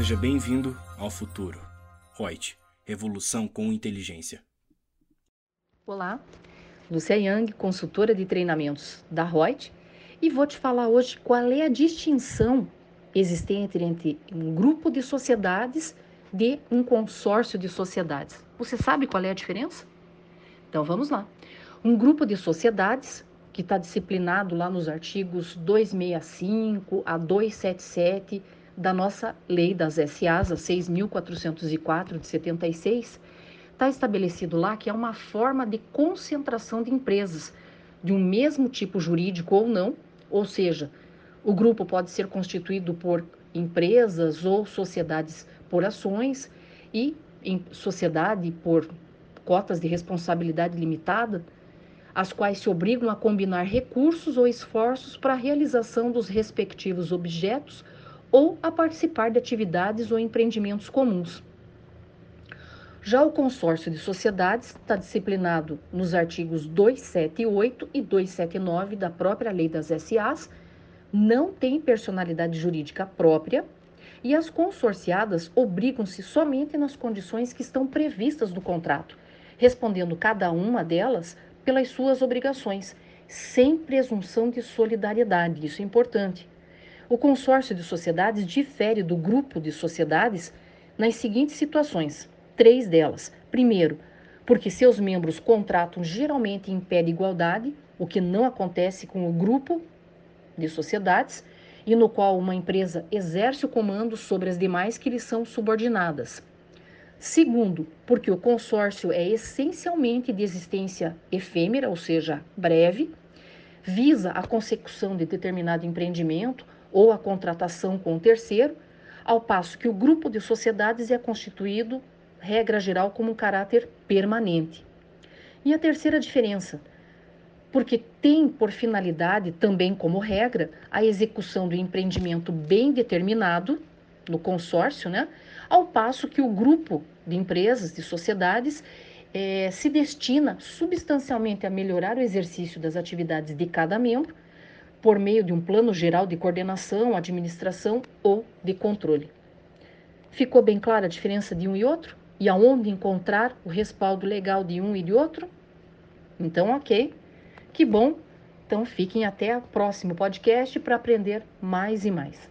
Seja bem-vindo ao futuro. Reut, revolução com inteligência. Olá, Lúcia Yang, consultora de treinamentos da Reut, e vou te falar hoje qual é a distinção existente entre um grupo de sociedades de um consórcio de sociedades. Você sabe qual é a diferença? Então vamos lá. Um grupo de sociedades que está disciplinado lá nos artigos 265 a 277 da nossa lei das SAs, a 6.404 de 76, está estabelecido lá que é uma forma de concentração de empresas de um mesmo tipo jurídico ou não, ou seja, o grupo pode ser constituído por empresas ou sociedades por ações e em sociedade por cotas de responsabilidade limitada, as quais se obrigam a combinar recursos ou esforços para a realização dos respectivos objetos ou a participar de atividades ou empreendimentos comuns. Já o consórcio de sociedades está disciplinado nos artigos 278 e 279 da própria Lei das SAs, não tem personalidade jurídica própria e as consorciadas obrigam-se somente nas condições que estão previstas no contrato, respondendo cada uma delas pelas suas obrigações, sem presunção de solidariedade. Isso é importante. O consórcio de sociedades difere do grupo de sociedades nas seguintes situações: três delas. Primeiro, porque seus membros contratam geralmente em pé de igualdade, o que não acontece com o grupo de sociedades, e no qual uma empresa exerce o comando sobre as demais que lhe são subordinadas. Segundo, porque o consórcio é essencialmente de existência efêmera, ou seja, breve, visa a consecução de determinado empreendimento ou a contratação com o terceiro, ao passo que o grupo de sociedades é constituído, regra geral, como um caráter permanente. E a terceira diferença, porque tem por finalidade, também como regra, a execução do empreendimento bem determinado no consórcio, né? ao passo que o grupo de empresas, de sociedades, eh, se destina substancialmente a melhorar o exercício das atividades de cada membro por meio de um plano geral de coordenação, administração ou de controle. Ficou bem clara a diferença de um e outro? E aonde encontrar o respaldo legal de um e de outro? Então, ok. Que bom. Então, fiquem até o próximo podcast para aprender mais e mais.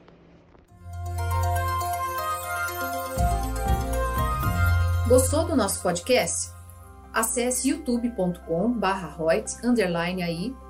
Gostou do nosso podcast? Acesse youtube.com/royts_aí